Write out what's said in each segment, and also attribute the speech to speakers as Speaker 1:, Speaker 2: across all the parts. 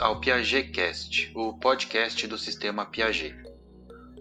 Speaker 1: ao Piaget Cast, o podcast do sistema Piaget.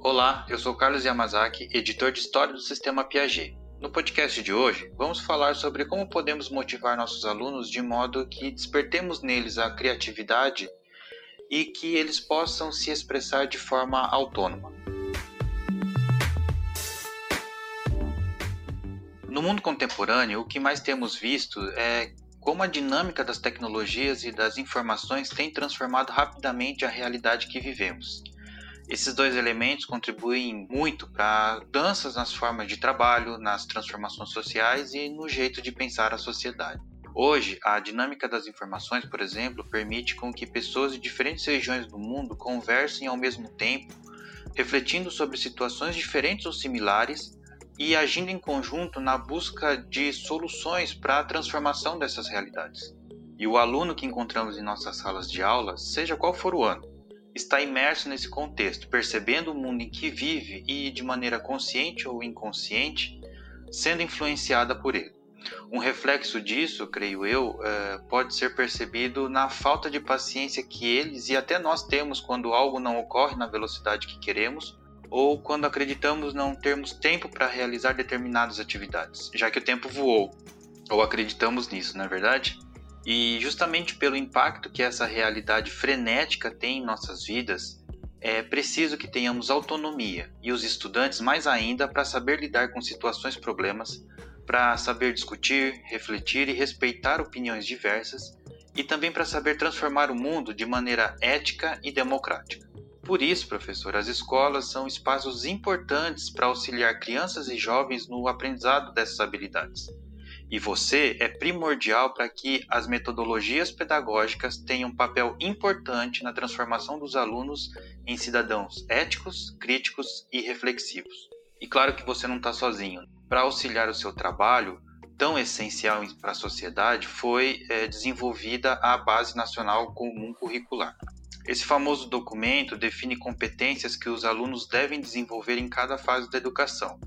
Speaker 1: Olá, eu sou Carlos Yamazaki, editor de História do Sistema Piaget. No podcast de hoje, vamos falar sobre como podemos motivar nossos alunos de modo que despertemos neles a criatividade e que eles possam se expressar de forma autônoma. No mundo contemporâneo, o que mais temos visto é como a dinâmica das tecnologias e das informações tem transformado rapidamente a realidade que vivemos. Esses dois elementos contribuem muito para mudanças nas formas de trabalho, nas transformações sociais e no jeito de pensar a sociedade. Hoje, a dinâmica das informações, por exemplo, permite com que pessoas de diferentes regiões do mundo conversem ao mesmo tempo, refletindo sobre situações diferentes ou similares e agindo em conjunto na busca de soluções para a transformação dessas realidades. E o aluno que encontramos em nossas salas de aula, seja qual for o ano, está imerso nesse contexto, percebendo o mundo em que vive e, de maneira consciente ou inconsciente, sendo influenciada por ele. Um reflexo disso, creio eu, é, pode ser percebido na falta de paciência que eles e até nós temos quando algo não ocorre na velocidade que queremos ou quando acreditamos não termos tempo para realizar determinadas atividades, já que o tempo voou, ou acreditamos nisso, não é verdade? E justamente pelo impacto que essa realidade frenética tem em nossas vidas, é preciso que tenhamos autonomia e os estudantes mais ainda para saber lidar com situações problemas, para saber discutir, refletir e respeitar opiniões diversas, e também para saber transformar o mundo de maneira ética e democrática. Por isso, professor, as escolas são espaços importantes para auxiliar crianças e jovens no aprendizado dessas habilidades. E você é primordial para que as metodologias pedagógicas tenham um papel importante na transformação dos alunos em cidadãos éticos, críticos e reflexivos. E claro que você não está sozinho. Para auxiliar o seu trabalho, tão essencial para a sociedade, foi é, desenvolvida a Base Nacional Comum Curricular. Esse famoso documento define competências que os alunos devem desenvolver em cada fase da educação.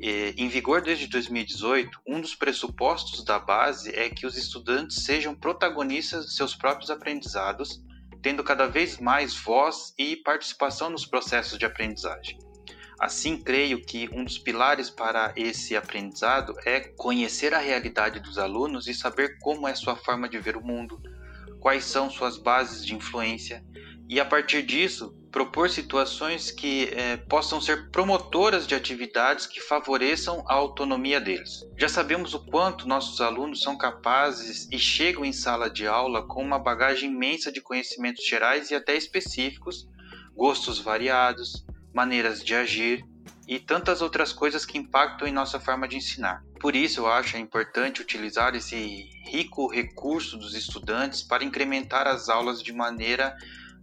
Speaker 1: E, em vigor desde 2018, um dos pressupostos da base é que os estudantes sejam protagonistas de seus próprios aprendizados, tendo cada vez mais voz e participação nos processos de aprendizagem. Assim, creio que um dos pilares para esse aprendizado é conhecer a realidade dos alunos e saber como é sua forma de ver o mundo, quais são suas bases de influência e a partir disso propor situações que é, possam ser promotoras de atividades que favoreçam a autonomia deles. Já sabemos o quanto nossos alunos são capazes e chegam em sala de aula com uma bagagem imensa de conhecimentos gerais e até específicos, gostos variados, maneiras de agir e tantas outras coisas que impactam em nossa forma de ensinar. Por isso, eu acho importante utilizar esse rico recurso dos estudantes para incrementar as aulas de maneira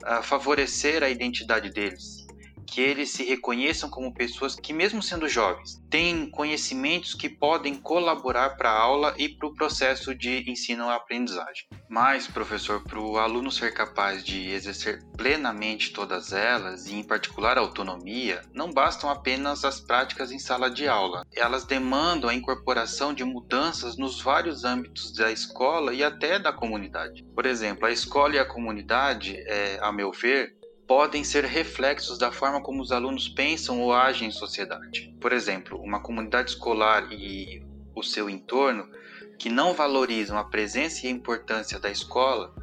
Speaker 1: a favorecer a identidade deles, que eles se reconheçam como pessoas que, mesmo sendo jovens, têm conhecimentos que podem colaborar para a aula e para o processo de ensino-aprendizagem. Mas, professor, para o aluno ser capaz de exercer plenamente todas elas, e em particular a autonomia, não bastam apenas as práticas em sala de aula. Elas demandam a incorporação de mudanças nos vários âmbitos da escola e até da comunidade. Por exemplo, a escola e a comunidade, é, a meu ver, podem ser reflexos da forma como os alunos pensam ou agem em sociedade. Por exemplo, uma comunidade escolar e o seu entorno que não valorizam a presença e a importância da escola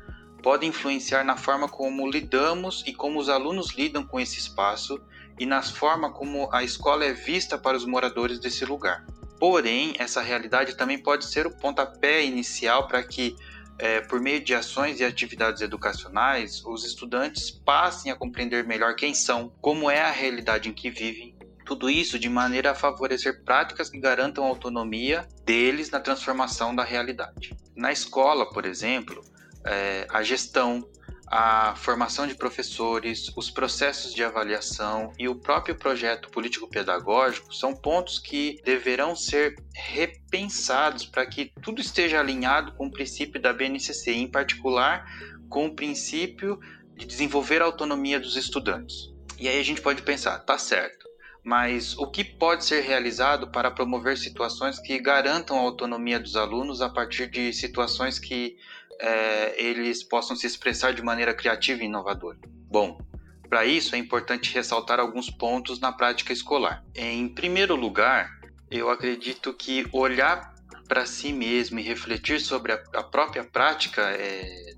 Speaker 1: podem influenciar na forma como lidamos e como os alunos lidam com esse espaço e na forma como a escola é vista para os moradores desse lugar. Porém, essa realidade também pode ser o pontapé inicial para que é, por meio de ações e atividades educacionais, os estudantes passem a compreender melhor quem são, como é a realidade em que vivem, tudo isso de maneira a favorecer práticas que garantam autonomia deles na transformação da realidade. Na escola, por exemplo, é, a gestão, a formação de professores, os processos de avaliação e o próprio projeto político-pedagógico são pontos que deverão ser repensados para que tudo esteja alinhado com o princípio da BNCC, em particular com o princípio de desenvolver a autonomia dos estudantes. E aí a gente pode pensar, tá certo, mas o que pode ser realizado para promover situações que garantam a autonomia dos alunos a partir de situações que é, eles possam se expressar de maneira criativa e inovadora? Bom, para isso é importante ressaltar alguns pontos na prática escolar. Em primeiro lugar, eu acredito que olhar para si mesmo e refletir sobre a, própria prática é,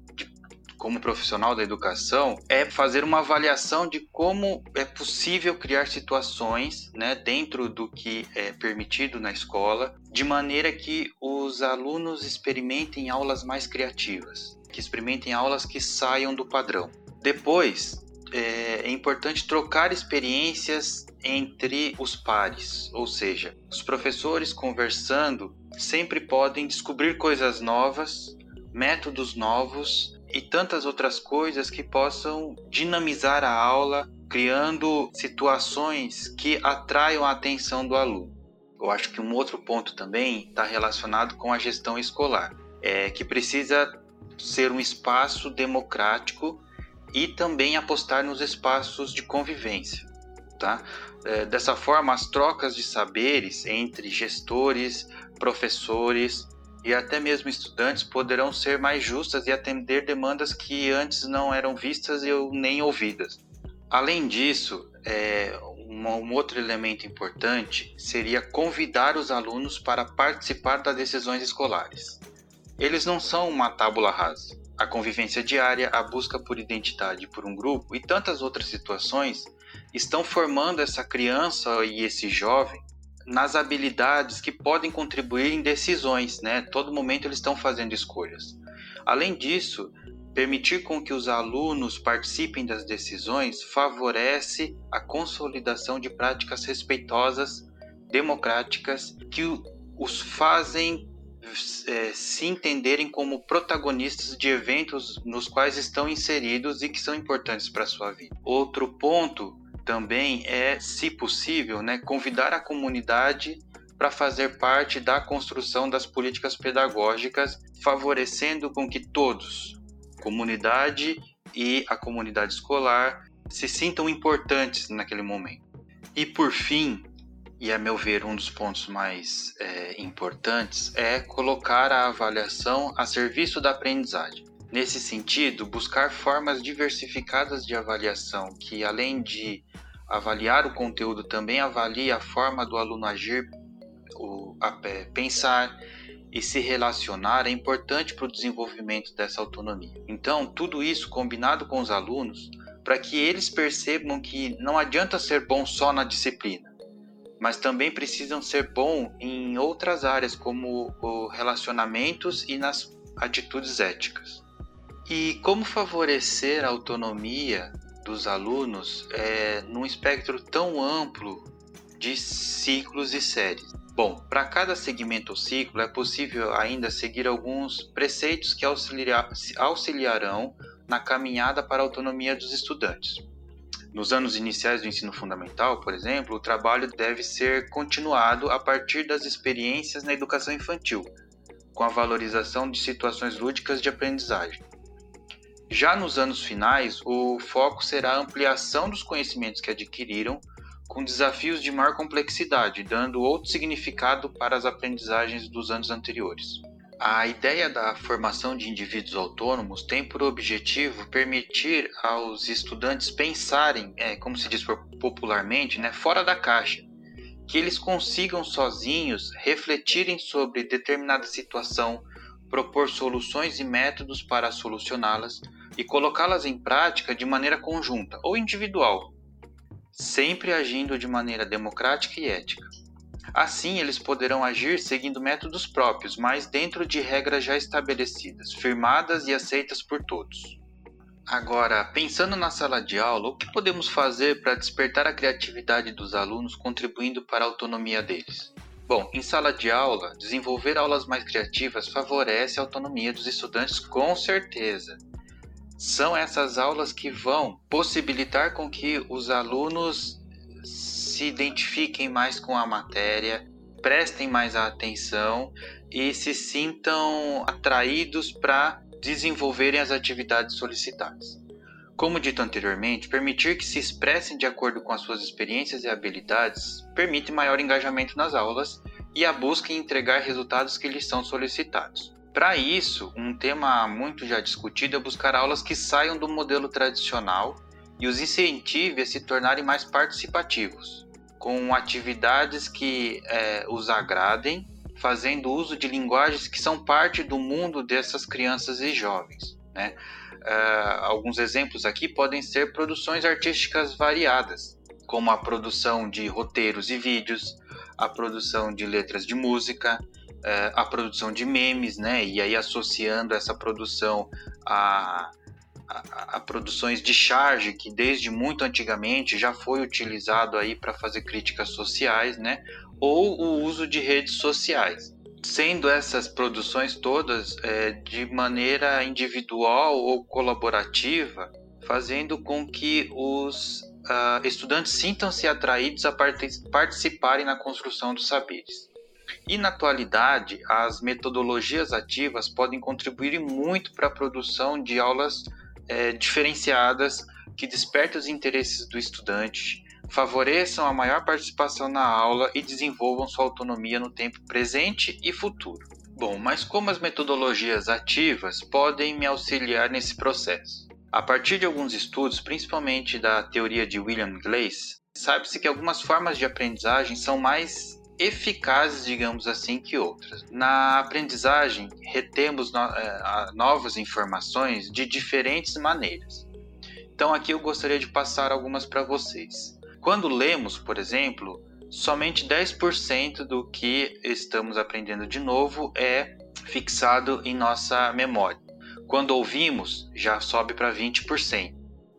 Speaker 1: como profissional da educação é fazer uma avaliação de como é possível criar situações né, dentro do que é permitido na escola, de maneira que os alunos experimentem aulas mais criativas, que experimentem aulas que saiam do padrão. Depois, é, é importante trocar experiências entre os pares, ou seja, os professores conversando sempre podem descobrir coisas novas, métodos novos e tantas outras coisas que possam dinamizar a aula, criando situações que atraiam a atenção do aluno. Eu acho que um outro ponto também está relacionado com a gestão escolar, é que precisa ser um espaço democrático e também apostar nos espaços de convivência. Tá? É, dessa forma, as trocas de saberes entre gestores, professores e até mesmo estudantes poderão ser mais justas e atender demandas que antes não eram vistas ou nem ouvidas. Além disso, é, um outro elemento importante seria convidar os alunos para participar das decisões escolares. Eles não são uma tábula rasa a convivência diária, a busca por identidade por um grupo e tantas outras situações estão formando essa criança e esse jovem nas habilidades que podem contribuir em decisões, né? Todo momento eles estão fazendo escolhas. Além disso, permitir com que os alunos participem das decisões favorece a consolidação de práticas respeitosas, democráticas, que os fazem é, se entenderem como protagonistas de eventos nos quais estão inseridos e que são importantes para a sua vida. Outro ponto também é, se possível, né, convidar a comunidade para fazer parte da construção das políticas pedagógicas, favorecendo com que todos, comunidade e a comunidade escolar, se sintam importantes naquele momento. E por fim, e a meu ver um dos pontos mais é, importantes é colocar a avaliação a serviço da aprendizagem. Nesse sentido, buscar formas diversificadas de avaliação que, além de avaliar o conteúdo, também avalie a forma do aluno agir, o, a, pensar e se relacionar é importante para o desenvolvimento dessa autonomia. Então, tudo isso combinado com os alunos para que eles percebam que não adianta ser bom só na disciplina mas também precisam ser bons em outras áreas, como relacionamentos e nas atitudes éticas. E como favorecer a autonomia dos alunos é, num espectro tão amplo de ciclos e séries? Bom, para cada segmento ou ciclo é possível ainda seguir alguns preceitos que auxiliar, auxiliarão na caminhada para a autonomia dos estudantes. Nos anos iniciais do ensino fundamental, por exemplo, o trabalho deve ser continuado a partir das experiências na educação infantil, com a valorização de situações lúdicas de aprendizagem. Já nos anos finais, o foco será a ampliação dos conhecimentos que adquiriram, com desafios de maior complexidade, dando outro significado para as aprendizagens dos anos anteriores. A ideia da formação de indivíduos autônomos tem por objetivo permitir aos estudantes pensarem, é, como se diz popularmente, né, fora da caixa, que eles consigam sozinhos refletirem sobre determinada situação, propor soluções e métodos para solucioná-las e colocá-las em prática de maneira conjunta ou individual, sempre agindo de maneira democrática e ética. Assim, eles poderão agir seguindo métodos próprios, mas dentro de regras já estabelecidas, firmadas e aceitas por todos. Agora, pensando na sala de aula, o que podemos fazer para despertar a criatividade dos alunos, contribuindo para a autonomia deles? Bom, em sala de aula, desenvolver aulas mais criativas favorece a autonomia dos estudantes com certeza. São essas aulas que vão possibilitar com que os alunos se identifiquem mais com a matéria, prestem mais atenção e se sintam atraídos para desenvolverem as atividades solicitadas. Como dito anteriormente, permitir que se expressem de acordo com as suas experiências e habilidades permite maior engajamento nas aulas e a busca em entregar resultados que lhes são solicitados. Para isso, um tema muito já discutido é buscar aulas que saiam do modelo tradicional e os incentive a se tornarem mais participativos, com atividades que é, os agradem, fazendo uso de linguagens que são parte do mundo dessas crianças e jovens. Né? Uh, alguns exemplos aqui podem ser produções artísticas variadas, como a produção de roteiros e vídeos, a produção de letras de música, a produção de memes, né? E aí associando essa produção a, a, a, produções de charge que desde muito antigamente já foi utilizado aí para fazer críticas sociais, né? Ou o uso de redes sociais sendo essas produções todas é, de maneira individual ou colaborativa, fazendo com que os uh, estudantes sintam-se atraídos a participarem na construção dos saberes. E na atualidade, as metodologias ativas podem contribuir muito para a produção de aulas é, diferenciadas que despertem os interesses do estudante, favoreçam a maior participação na aula e desenvolvam sua autonomia no tempo presente e futuro. Bom, mas como as metodologias ativas podem me auxiliar nesse processo? A partir de alguns estudos, principalmente da teoria de William Gleis, sabe-se que algumas formas de aprendizagem são mais eficazes, digamos assim, que outras. Na aprendizagem, retemos é, novas informações de diferentes maneiras. Então, aqui eu gostaria de passar algumas para vocês. Quando lemos, por exemplo, somente 10% do que estamos aprendendo de novo é fixado em nossa memória. Quando ouvimos, já sobe para 20%.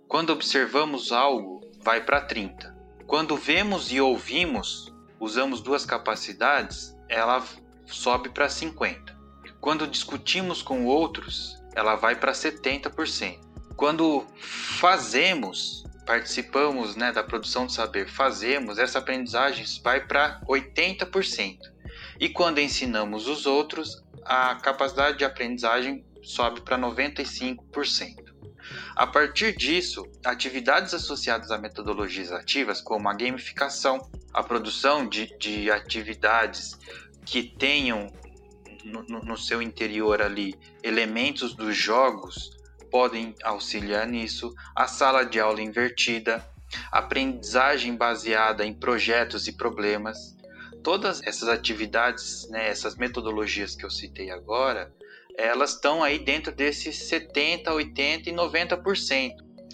Speaker 1: Quando observamos algo, vai para 30%. Quando vemos e ouvimos, usamos duas capacidades, ela sobe para 50%. Quando discutimos com outros, ela vai para 70%. Quando fazemos, participamos né, da produção de saber, fazemos, essa aprendizagem vai para 80%. E quando ensinamos os outros, a capacidade de aprendizagem sobe para 95%. A partir disso, atividades associadas a metodologias ativas, como a gamificação, a produção de, de atividades que tenham no, no seu interior ali elementos dos jogos, podem auxiliar nisso, a sala de aula invertida, aprendizagem baseada em projetos e problemas. Todas essas atividades, né, essas metodologias que eu citei agora, elas estão aí dentro desses 70, 80 e 90%,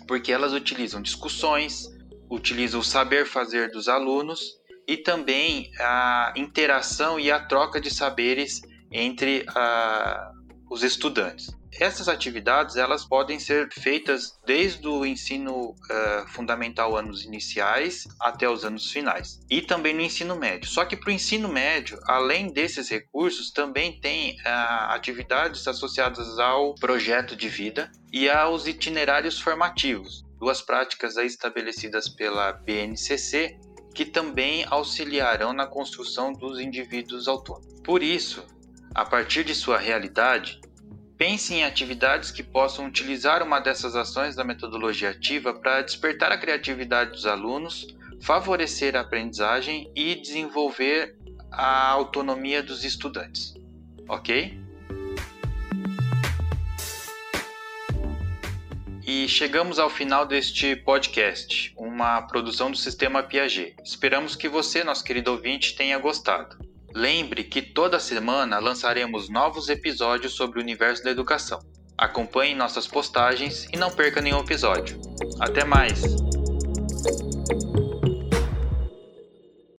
Speaker 1: porque elas utilizam discussões, utilizam o saber fazer dos alunos e também a interação e a troca de saberes entre uh, os estudantes. Essas atividades elas podem ser feitas desde o ensino uh, fundamental anos iniciais até os anos finais e também no ensino médio. Só que para o ensino médio, além desses recursos, também tem uh, atividades associadas ao projeto de vida e aos itinerários formativos, duas práticas estabelecidas pela BNCC que também auxiliarão na construção dos indivíduos autônomos. Por isso, a partir de sua realidade, Pense em atividades que possam utilizar uma dessas ações da metodologia ativa para despertar a criatividade dos alunos, favorecer a aprendizagem e desenvolver a autonomia dos estudantes. Ok? E chegamos ao final deste podcast, uma produção do Sistema Piaget. Esperamos que você, nosso querido ouvinte, tenha gostado. Lembre que toda semana lançaremos novos episódios sobre o universo da educação. Acompanhe nossas postagens e não perca nenhum episódio. Até mais!